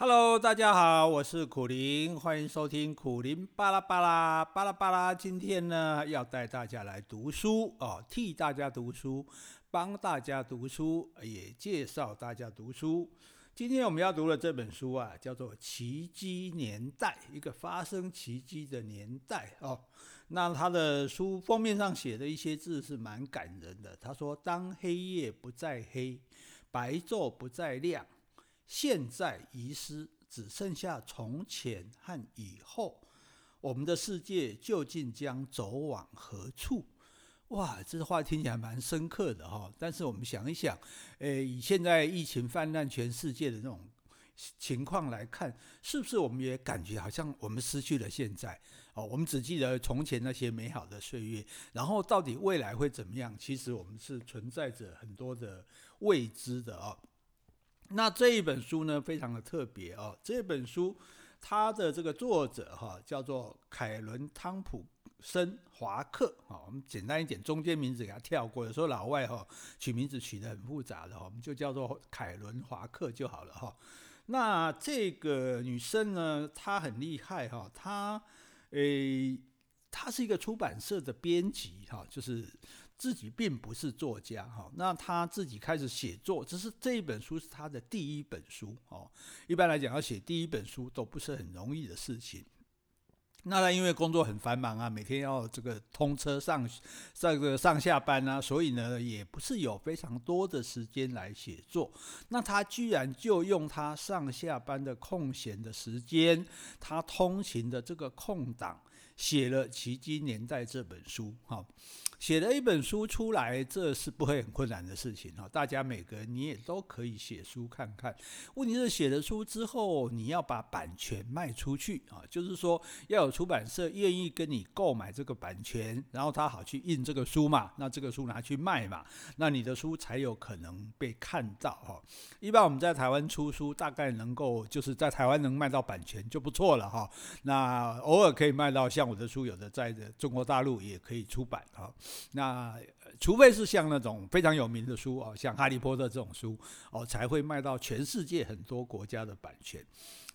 Hello，大家好，我是苦苓，欢迎收听苦苓巴拉巴拉巴拉巴拉。今天呢，要带大家来读书哦，替大家读书，帮大家读书，也介绍大家读书。今天我们要读的这本书啊，叫做《奇迹年代》，一个发生奇迹的年代哦。那他的书封面上写的一些字是蛮感人的。他说：“当黑夜不再黑，白昼不再亮。”现在遗失，只剩下从前和以后，我们的世界究竟将走往何处？哇，这话听起来蛮深刻的哈。但是我们想一想，诶，以现在疫情泛滥全世界的那种情况来看，是不是我们也感觉好像我们失去了现在？哦，我们只记得从前那些美好的岁月，然后到底未来会怎么样？其实我们是存在着很多的未知的啊。那这一本书呢，非常的特别哦。这本书它的这个作者哈叫做凯伦汤普森华克啊，我们简单一点，中间名字给他跳过。有时候老外哈取名字取得很复杂的，我们就叫做凯伦华克就好了哈。那这个女生呢，她很厉害哈，她诶，她是一个出版社的编辑哈，就是。自己并不是作家哈，那他自己开始写作，只是这一本书是他的第一本书哦。一般来讲，要写第一本书都不是很容易的事情。那他因为工作很繁忙啊，每天要这个通车上这个上下班啊，所以呢，也不是有非常多的时间来写作。那他居然就用他上下班的空闲的时间，他通勤的这个空档，写了《奇迹年代》这本书哈。写了一本书出来，这是不会很困难的事情哈。大家每个人你也都可以写书看看。问题是写了书之后，你要把版权卖出去啊，就是说要有出版社愿意跟你购买这个版权，然后他好去印这个书嘛。那这个书拿去卖嘛，那你的书才有可能被看到哈。一般我们在台湾出书，大概能够就是在台湾能卖到版权就不错了哈。那偶尔可以卖到像我的书，有的在中国大陆也可以出版哈。那除非是像那种非常有名的书哦，像《哈利波特》这种书哦，才会卖到全世界很多国家的版权。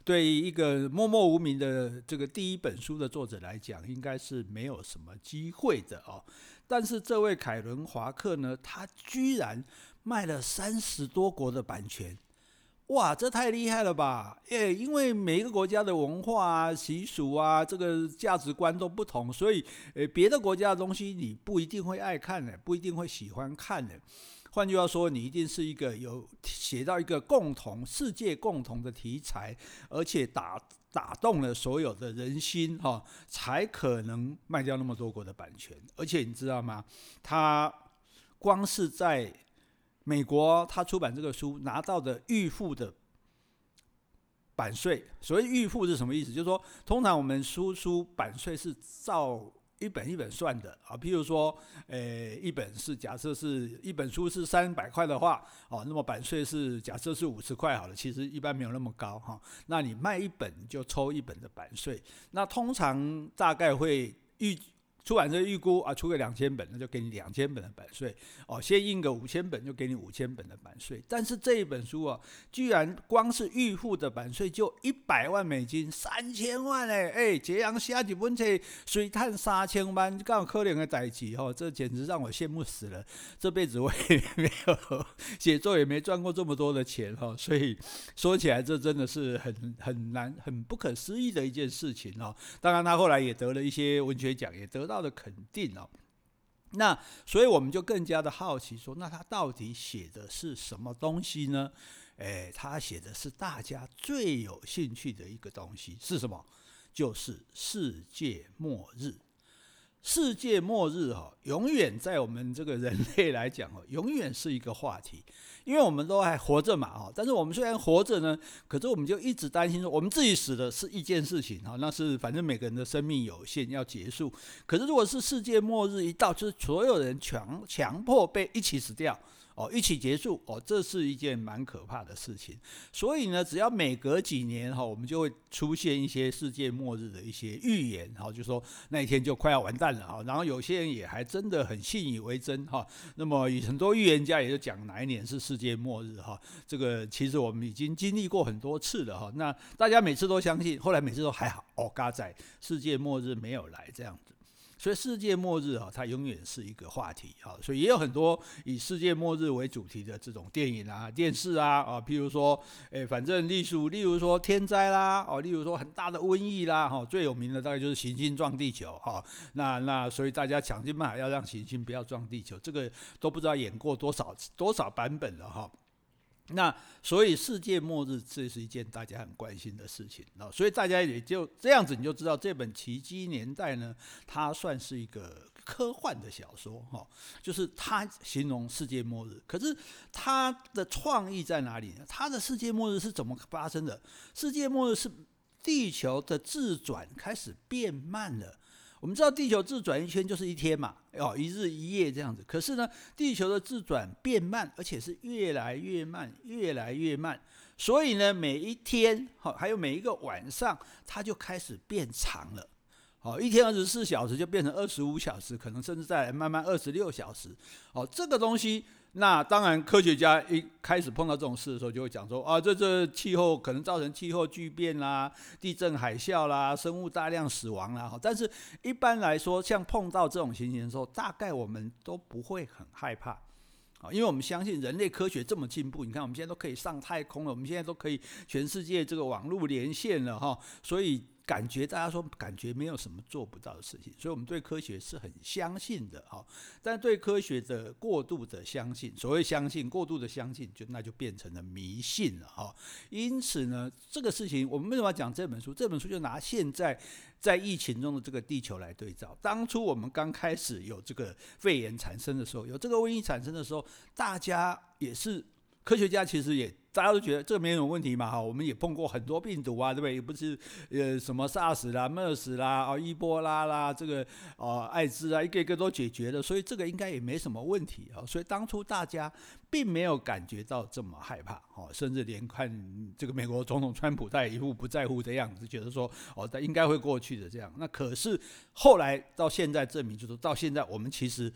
对于一个默默无名的这个第一本书的作者来讲，应该是没有什么机会的哦。但是这位凯伦华克呢，他居然卖了三十多国的版权。哇，这太厉害了吧！诶，因为每一个国家的文化啊、习俗啊、这个价值观都不同，所以诶，别的国家的东西你不一定会爱看的，不一定会喜欢看的。换句话说，你一定是一个有写到一个共同世界共同的题材，而且打打动了所有的人心哈，才可能卖掉那么多国的版权。而且你知道吗？他光是在美国他出版这个书拿到的预付的版税，所谓预付是什么意思？就是说，通常我们书书版税是照一本一本算的啊。譬如说，诶，一本是假设是一本书是三百块的话，哦，那么版税是假设是五十块好了，其实一般没有那么高哈。那你卖一本就抽一本的版税，那通常大概会预。出版社预估啊，出个两千本，那就给你两千本的版税哦。先印个五千本，就给你五千本的版税。但是这一本书啊，居然光是预付的版税就一百万美金，三千万哎哎，这样写几本册，水探三千万，刚好可怜的代志哈，这简直让我羡慕死了。这辈子我也没有写作，也没赚过这么多的钱哈，所以说起来，这真的是很很难、很不可思议的一件事情哦。当然，他后来也得了一些文学奖，也得到。到的肯定哦，那所以我们就更加的好奇说，那他到底写的是什么东西呢？哎，他写的是大家最有兴趣的一个东西是什么？就是世界末日。世界末日哈，永远在我们这个人类来讲哦，永远是一个话题，因为我们都还活着嘛哈。但是我们虽然活着呢，可是我们就一直担心说，我们自己死的是一件事情哈，那是反正每个人的生命有限要结束。可是如果是世界末日一到，就是所有人强强迫被一起死掉。哦，一起结束哦，这是一件蛮可怕的事情。所以呢，只要每隔几年哈，我们就会出现一些世界末日的一些预言，哈，就说那一天就快要完蛋了哈。然后有些人也还真的很信以为真哈。那么很多预言家也就讲哪一年是世界末日哈。这个其实我们已经经历过很多次了哈。那大家每次都相信，后来每次都还好哦，嘎仔，世界末日没有来这样子。所以世界末日啊，它永远是一个话题啊，所以也有很多以世界末日为主题的这种电影啊、电视啊啊，譬如说，诶，反正例如，例如说天灾啦，哦，例如说很大的瘟疫啦，哈，最有名的大概就是行星撞地球哈，那那所以大家想尽办法要让行星不要撞地球，这个都不知道演过多少多少版本了哈。那所以世界末日这是一件大家很关心的事情啊，所以大家也就这样子，你就知道这本《奇迹年代》呢，它算是一个科幻的小说哈，就是它形容世界末日，可是它的创意在哪里呢？它的世界末日是怎么发生的？世界末日是地球的自转开始变慢了。我们知道地球自转一圈就是一天嘛，哦，一日一夜这样子。可是呢，地球的自转变慢，而且是越来越慢，越来越慢。所以呢，每一天，好，还有每一个晚上，它就开始变长了。好，一天二十四小时就变成二十五小时，可能甚至再来慢慢二十六小时。哦，这个东西。那当然，科学家一开始碰到这种事的时候，就会讲说啊，这这气候可能造成气候巨变啦、地震海啸啦、生物大量死亡啦。但是一般来说，像碰到这种情形的时候，大概我们都不会很害怕啊，因为我们相信人类科学这么进步。你看，我们现在都可以上太空了，我们现在都可以全世界这个网络连线了哈，所以。感觉大家说感觉没有什么做不到的事情，所以我们对科学是很相信的哈。但对科学的过度的相信，所谓相信过度的相信，就那就变成了迷信了哈。因此呢，这个事情我们为什么要讲这本书？这本书就拿现在在疫情中的这个地球来对照。当初我们刚开始有这个肺炎产生的时候，有这个瘟疫产生的时候，大家也是科学家，其实也。大家都觉得这没什么问题嘛，哈，我们也碰过很多病毒啊，对不对？也不是呃什么 SARS 啦、MERS 啦、哦伊波拉啦，这个哦艾滋啊，一个一个都解决了，所以这个应该也没什么问题啊。所以当初大家并没有感觉到这么害怕，哦，甚至连看这个美国总统川普他也一副不在乎的样子，觉得说哦，他应该会过去的这样。那可是后来到现在证明，就是到现在我们其实。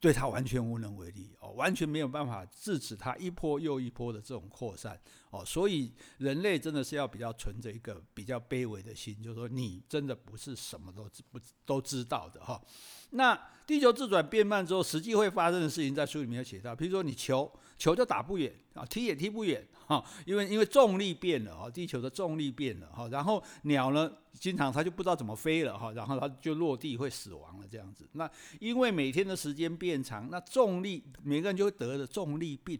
对他完全无能为力哦，完全没有办法制止他一波又一波的这种扩散哦，所以人类真的是要比较存着一个比较卑微的心，就是说你真的不是什么都知不都知道的哈。那地球自转变慢之后，实际会发生的事情在书里面有写到，比如说你球球就打不远啊，踢也踢不远哈，因为因为重力变了啊，地球的重力变了哈，然后鸟呢，经常它就不知道怎么飞了哈，然后它就落地会死亡了这样子。那因为每天的时间变长，那重力每个人就会得了重力病。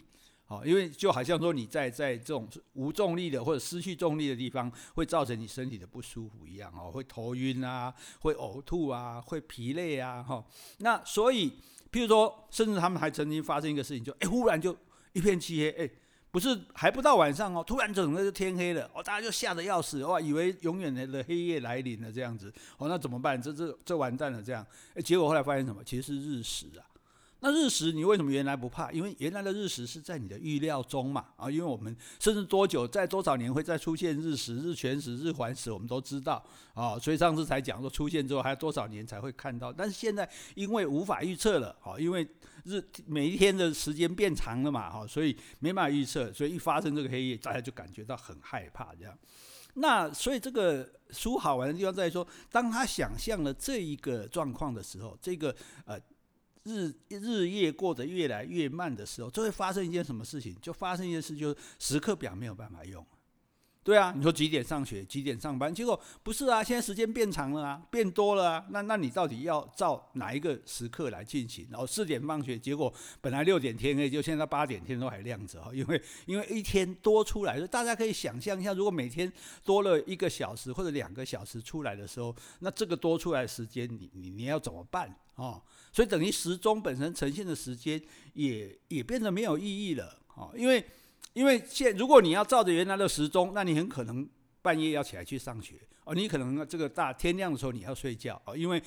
哦，因为就好像说你在在这种无重力的或者失去重力的地方，会造成你身体的不舒服一样哦，会头晕啊，会呕吐啊，会疲累啊，哈。那所以，譬如说，甚至他们还曾经发生一个事情，就哎，忽然就一片漆黑，哎，不是还不到晚上哦，突然整个就天黑了，哦，大家就吓得要死，哇，以为永远的黑夜来临了这样子，哦，那怎么办？这这这完蛋了这样，哎，结果后来发现什么？其实是日食啊。那日食你为什么原来不怕？因为原来的日食是在你的预料中嘛，啊，因为我们甚至多久在多少年会再出现日食、日全食、日环食，我们都知道啊，所以上次才讲说出现之后还要多少年才会看到。但是现在因为无法预测了，啊，因为日每一天的时间变长了嘛，哈，所以没办法预测，所以一发生这个黑夜，大家就感觉到很害怕这样。那所以这个书好玩的地方在于说，当他想象了这一个状况的时候，这个呃。日日夜过得越来越慢的时候，就会发生一件什么事情？就发生一件事，就是时刻表没有办法用。对啊，你说几点上学，几点上班？结果不是啊，现在时间变长了啊，变多了啊。那那你到底要照哪一个时刻来进行？然后四点放学，结果本来六点天黑，就现在八点天都还亮着哈。因为因为一天多出来，大家可以想象一下，如果每天多了一个小时或者两个小时出来的时候，那这个多出来时间，你你你要怎么办啊？所以等于时钟本身呈现的时间也也变得没有意义了啊，因为因为现如果你要照着原来的时钟，那你很可能半夜要起来去上学哦，你可能这个大天亮的时候你要睡觉哦，因为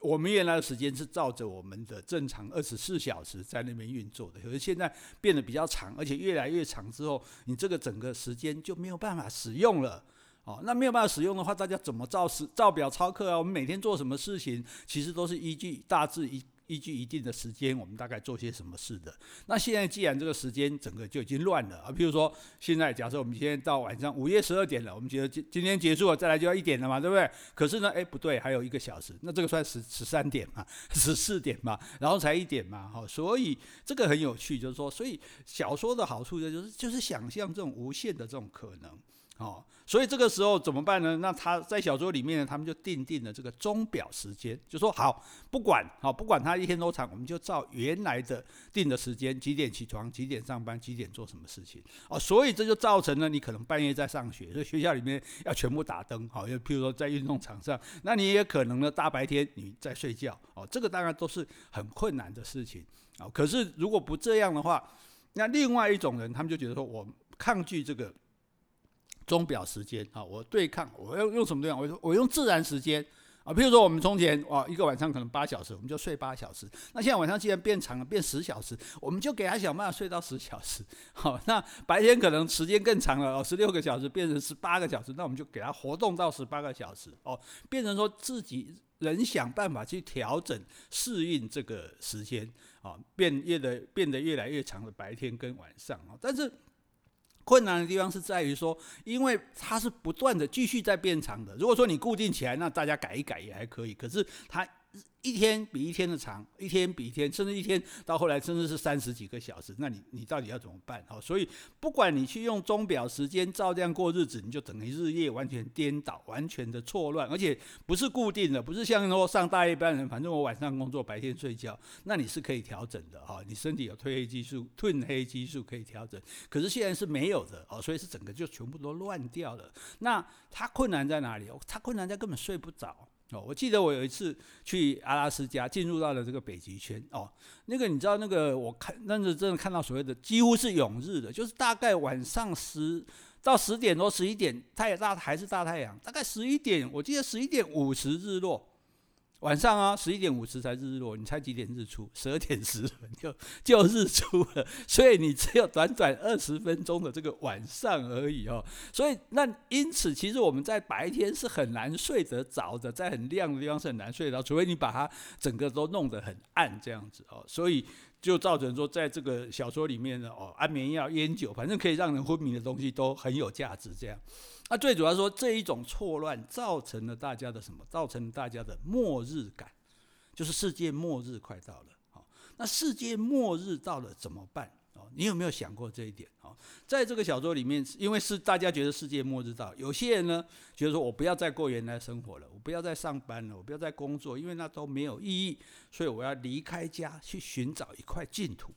我们原来的时间是照着我们的正常二十四小时在那边运作的，可是现在变得比较长，而且越来越长之后，你这个整个时间就没有办法使用了哦。那没有办法使用的话，大家怎么照时照表操课啊？我们每天做什么事情，其实都是依据大致一。依据一定的时间，我们大概做些什么事的？那现在既然这个时间整个就已经乱了啊，比如说现在假设我们今天到晚上午夜十二点了，我们觉得今今天结束了，再来就要一点了嘛，对不对？可是呢，哎，不对，还有一个小时，那这个算十十三点嘛，十四点嘛，然后才一点嘛，好，所以这个很有趣，就是说，所以小说的好处就是就是想象这种无限的这种可能。哦，所以这个时候怎么办呢？那他在小说里面呢，他们就定定了这个钟表时间，就说好，不管好，不管他一天多长，我们就照原来的定的时间，几点起床，几点上班，几点做什么事情。哦，所以这就造成了你可能半夜在上学，所以学校里面要全部打灯。好，又譬如说在运动场上，那你也可能呢大白天你在睡觉。哦，这个当然都是很困难的事情。哦，可是如果不这样的话，那另外一种人，他们就觉得说我抗拒这个。钟表时间啊，我对抗，我要用什么对抗？我说我用自然时间啊，比如说我们从前哇，一个晚上可能八小时，我们就睡八小时。那现在晚上既然变长了，变十小时，我们就给他想办法睡到十小时。好，那白天可能时间更长了哦，十六个小时变成十八个小时，那我们就给他活动到十八个小时哦，变成说自己人想办法去调整适应这个时间啊，变越的变得越来越长的白天跟晚上啊，但是。困难的地方是在于说，因为它是不断的继续在变长的。如果说你固定起来，那大家改一改也还可以。可是它。一天比一天的长，一天比一天，甚至一天到后来甚至是三十几个小时，那你你到底要怎么办？好，所以不管你去用钟表时间照这样过日子，你就等于日夜完全颠倒，完全的错乱，而且不是固定的，不是像说上大夜班人，反正我晚上工作，白天睡觉，那你是可以调整的哈，你身体有褪黑激素、褪黑激素可以调整，可是现在是没有的哦，所以是整个就全部都乱掉了。那它困难在哪里？它困难在根本睡不着。我记得我有一次去阿拉斯加，进入到了这个北极圈。哦，那个你知道那个我看，那是真的看到所谓的几乎是永日的，就是大概晚上十到十点多、十一点，太阳大还是大太阳，大概十一点，我记得十一点五十日落。晚上啊，十一点五十才日落，你猜几点日出？十二点十分就 就日出了，所以你只有短短二十分钟的这个晚上而已哦。所以那因此，其实我们在白天是很难睡得着的，在很亮的地方是很难睡得着，除非你把它整个都弄得很暗这样子哦。所以就造成说，在这个小说里面呢，哦，安眠药、烟酒，反正可以让人昏迷的东西都很有价值这样。那最主要说，这一种错乱造成了大家的什么？造成了大家的末日感，就是世界末日快到了。好，那世界末日到了怎么办？哦，你有没有想过这一点？哦，在这个小说里面，因为是大家觉得世界末日到，有些人呢觉得说，我不要再过原来生活了，我不要再上班了，我不要再工作，因为那都没有意义，所以我要离开家去寻找一块净土。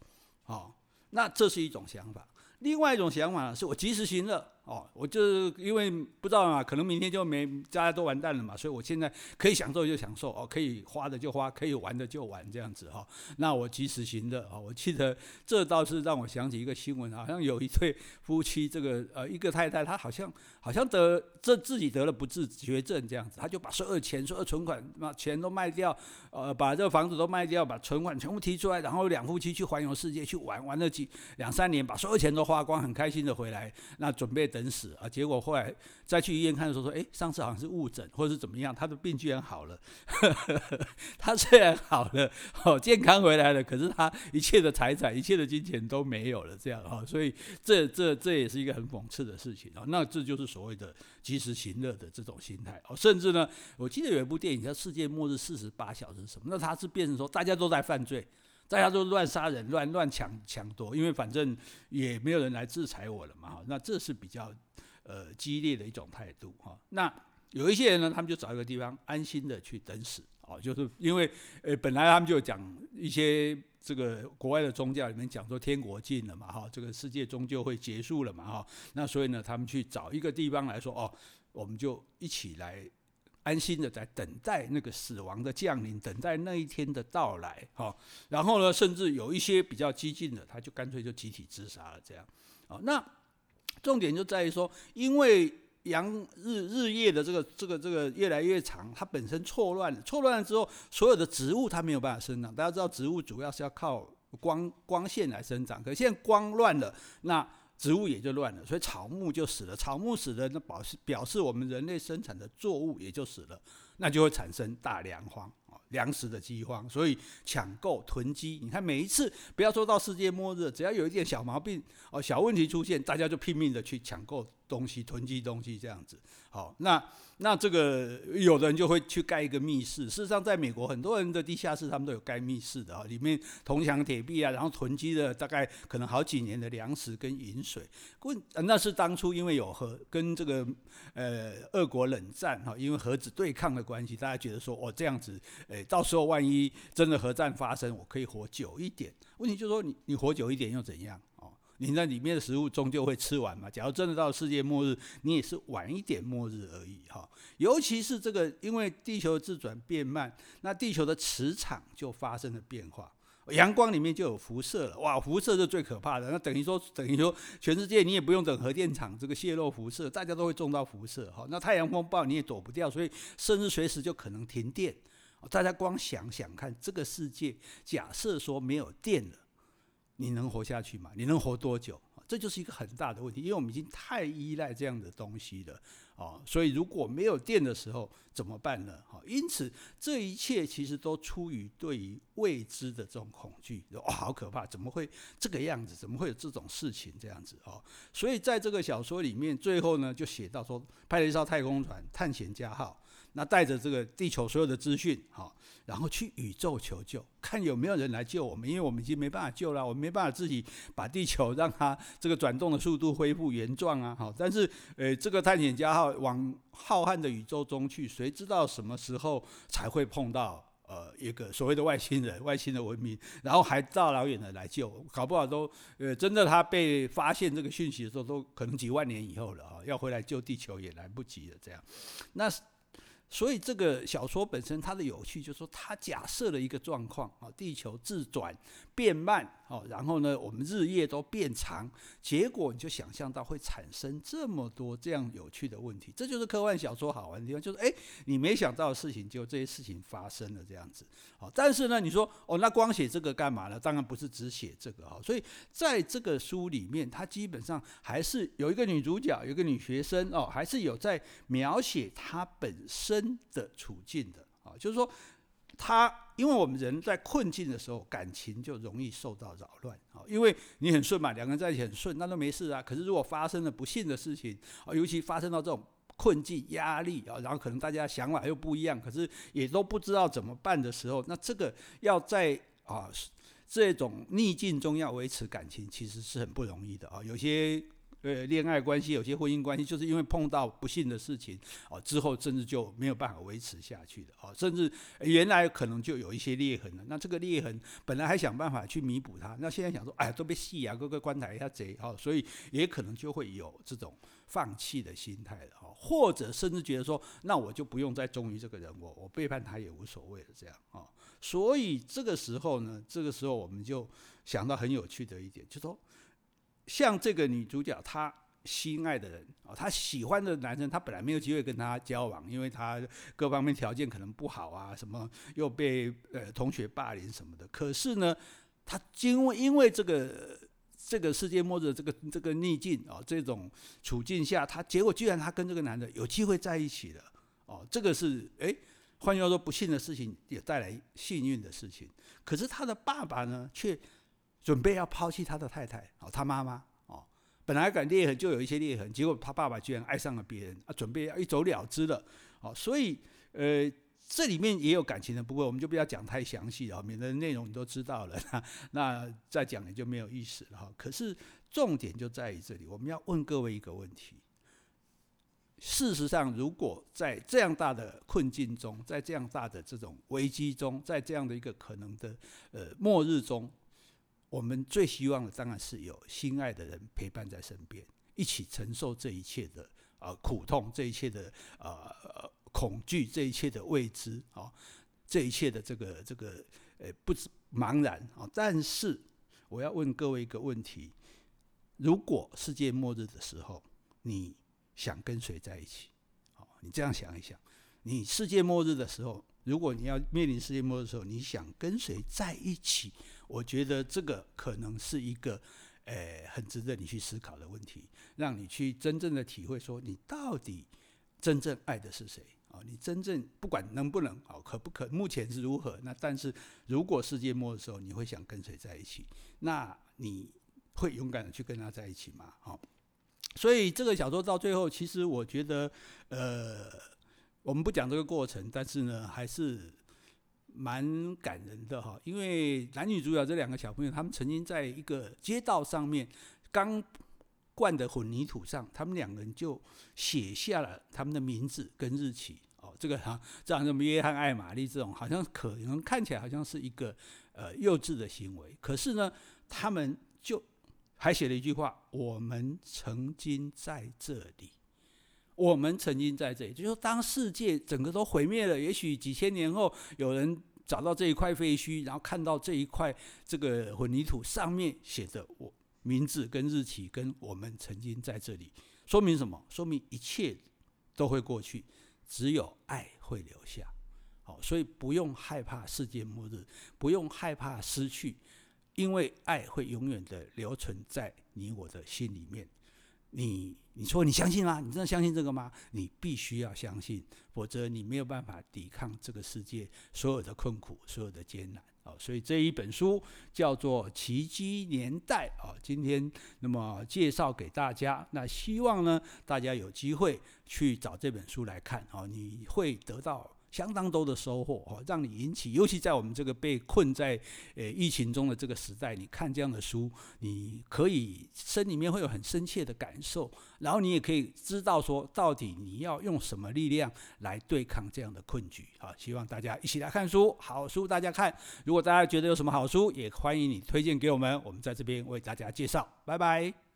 哦，那这是一种想法。另外一种想法呢，是我及时行乐。哦，我就是因为不知道嘛，可能明天就没，大家都完蛋了嘛，所以我现在可以享受就享受，哦，可以花的就花，可以玩的就玩，这样子哈、哦。那我及时行乐，哦，我记得这倒是让我想起一个新闻，好像有一对夫妻，这个呃一个太太，她好像好像得这自己得了不治绝症这样子，她就把所有钱、所有存款、把钱都卖掉，呃，把这个房子都卖掉，把存款全部提出来，然后两夫妻去环游世界去玩，玩了几两三年，把所有钱都花光，很开心的回来，那准备。等死啊！结果后来再去医院看的时候说，哎，上次好像是误诊，或者是怎么样，他的病居然好了。他虽然好了，哦，健康回来了，可是他一切的财产、一切的金钱都没有了，这样啊，所以这这这也是一个很讽刺的事情啊。那这就是所谓的及时行乐的这种心态哦。甚至呢，我记得有一部电影叫《世界末日四十八小时》什么，那他是变成说大家都在犯罪。大家都乱杀人、乱乱抢抢夺，因为反正也没有人来制裁我了嘛，哈，那这是比较呃激烈的一种态度，哈。那有一些人呢，他们就找一个地方安心的去等死，哦，就是因为呃本来他们就讲一些这个国外的宗教里面讲说天国近了嘛，哈，这个世界终究会结束了嘛，哈，那所以呢，他们去找一个地方来说，哦，我们就一起来。安心的在等待那个死亡的降临，等待那一天的到来，哈。然后呢，甚至有一些比较激进的，他就干脆就集体自杀了，这样。啊，那重点就在于说，因为阳日日夜的这个这个这个越来越长，它本身错乱了，错乱了之后，所有的植物它没有办法生长。大家知道，植物主要是要靠光光线来生长，可现在光乱了，那植物也就乱了，所以草木就死了。草木死了，那表示表示我们人类生产的作物也就死了，那就会产生大粮荒啊。粮食的饥荒，所以抢购囤积。你看每一次，不要说到世界末日，只要有一点小毛病哦，小问题出现，大家就拼命的去抢购东西、囤积东西，这样子。好，那。那这个有的人就会去盖一个密室。事实上，在美国很多人的地下室，他们都有盖密室的啊，里面铜墙铁壁啊，然后囤积了大概可能好几年的粮食跟饮水。问，那是当初因为有核跟这个呃俄国冷战哈，因为核子对抗的关系，大家觉得说哦这样子，诶，到时候万一真的核战发生，我可以活久一点。问题就是说你你活久一点又怎样？你那里面的食物终究会吃完嘛？假如真的到世界末日，你也是晚一点末日而已哈。尤其是这个，因为地球自转变慢，那地球的磁场就发生了变化，阳光里面就有辐射了。哇，辐射是最可怕的。那等于说，等于说，全世界你也不用等核电厂这个泄漏辐射，大家都会中到辐射哈。那太阳风暴你也躲不掉，所以甚至随时就可能停电。大家光想想看，这个世界假设说没有电了。你能活下去吗？你能活多久？这就是一个很大的问题，因为我们已经太依赖这样的东西了，哦，所以如果没有电的时候怎么办呢？好，因此这一切其实都出于对于未知的这种恐惧，哇，好可怕，怎么会这个样子？怎么会有这种事情这样子？哦，所以在这个小说里面，最后呢就写到说，派了一艘太空船“探险家号”。那带着这个地球所有的资讯，好，然后去宇宙求救，看有没有人来救我们，因为我们已经没办法救了，我们没办法自己把地球让它这个转动的速度恢复原状啊，好，但是呃，这个探险家号往浩瀚的宇宙中去，谁知道什么时候才会碰到呃一个所谓的外星人、外星的文明，然后还大老远的来救，搞不好都呃真的他被发现这个讯息的时候，都可能几万年以后了啊，要回来救地球也来不及了，这样，那。所以这个小说本身它的有趣，就是说它假设了一个状况啊，地球自转变慢。哦，然后呢，我们日夜都变长，结果你就想象到会产生这么多这样有趣的问题，这就是科幻小说好玩的地方，就是哎，你没想到的事情，就这些事情发生了这样子。好，但是呢，你说哦，那光写这个干嘛呢？当然不是只写这个哈。所以在这个书里面，它基本上还是有一个女主角，有一个女学生哦，还是有在描写她本身的处境的啊，就是说。她，因为我们人在困境的时候，感情就容易受到扰乱啊。因为你很顺嘛，两个人在一起很顺，那都没事啊。可是如果发生了不幸的事情啊，尤其发生到这种困境、压力啊，然后可能大家想法又不一样，可是也都不知道怎么办的时候，那这个要在啊这种逆境中要维持感情，其实是很不容易的啊。有些。呃，恋爱关系有些婚姻关系，就是因为碰到不幸的事情，哦，之后甚至就没有办法维持下去的，哦，甚至原来可能就有一些裂痕了。那这个裂痕本来还想办法去弥补它，那现在想说，哎，都被戏啊，各个关台一下贼，哦，所以也可能就会有这种放弃的心态了，哦，或者甚至觉得说，那我就不用再忠于这个人，我我背叛他也无所谓了，这样，哦，所以这个时候呢，这个时候我们就想到很有趣的一点，就说。像这个女主角，她心爱的人啊，她喜欢的男生，她本来没有机会跟他交往，因为他各方面条件可能不好啊，什么又被呃同学霸凌什么的。可是呢，她因为因为这个这个世界末日这个这个逆境啊，这种处境下，她结果居然她跟这个男的有机会在一起了哦，这个是哎，换句话说，不幸的事情也带来幸运的事情。可是他的爸爸呢，却。准备要抛弃他的太太哦，他妈妈哦，本来感裂痕就有一些裂痕，结果他爸爸居然爱上了别人啊，准备要一走了之了哦，所以呃，这里面也有感情的，不过我们就不要讲太详细了，免得内容你都知道了，那，那再讲也就没有意思了哈。可是重点就在于这里，我们要问各位一个问题：事实上，如果在这样大的困境中，在这样大的这种危机中，在这样的一个可能的呃末日中，我们最希望的当然是有心爱的人陪伴在身边，一起承受这一切的啊、呃、苦痛，这一切的啊、呃、恐惧，这一切的未知啊、这一切的这个这个呃不知茫然啊、但是我要问各位一个问题：如果世界末日的时候，你想跟谁在一起？好，你这样想一想，你世界末日的时候，如果你要面临世界末日的时候，你想跟谁在一起？我觉得这个可能是一个，诶，很值得你去思考的问题，让你去真正的体会，说你到底真正爱的是谁？啊，你真正不管能不能，啊，可不可？目前是如何？那但是如果世界末的时候，你会想跟谁在一起？那你会勇敢的去跟他在一起吗？好，所以这个小说到最后，其实我觉得，呃，我们不讲这个过程，但是呢，还是。蛮感人的哈，因为男女主角这两个小朋友，他们曾经在一个街道上面刚灌的混凝土上，他们两个人就写下了他们的名字跟日期。哦，这个哈，这样什么约翰爱玛丽这种，好像可能看起来好像是一个呃幼稚的行为，可是呢，他们就还写了一句话：我们曾经在这里。我们曾经在这里，就是，当世界整个都毁灭了，也许几千年后有人找到这一块废墟，然后看到这一块这个混凝土上面写着我名字跟日期，跟我们曾经在这里，说明什么？说明一切都会过去，只有爱会留下。好，所以不用害怕世界末日，不用害怕失去，因为爱会永远的留存在你我的心里面。你你说你相信吗？你真的相信这个吗？你必须要相信，否则你没有办法抵抗这个世界所有的困苦、所有的艰难。哦，所以这一本书叫做《奇迹年代》啊，今天那么介绍给大家。那希望呢，大家有机会去找这本书来看啊，你会得到。相当多的收获哦，让你引起，尤其在我们这个被困在呃疫情中的这个时代，你看这样的书，你可以心里面会有很深切的感受，然后你也可以知道说，到底你要用什么力量来对抗这样的困局啊！希望大家一起来看书，好书大家看。如果大家觉得有什么好书，也欢迎你推荐给我们，我们在这边为大家介绍。拜拜。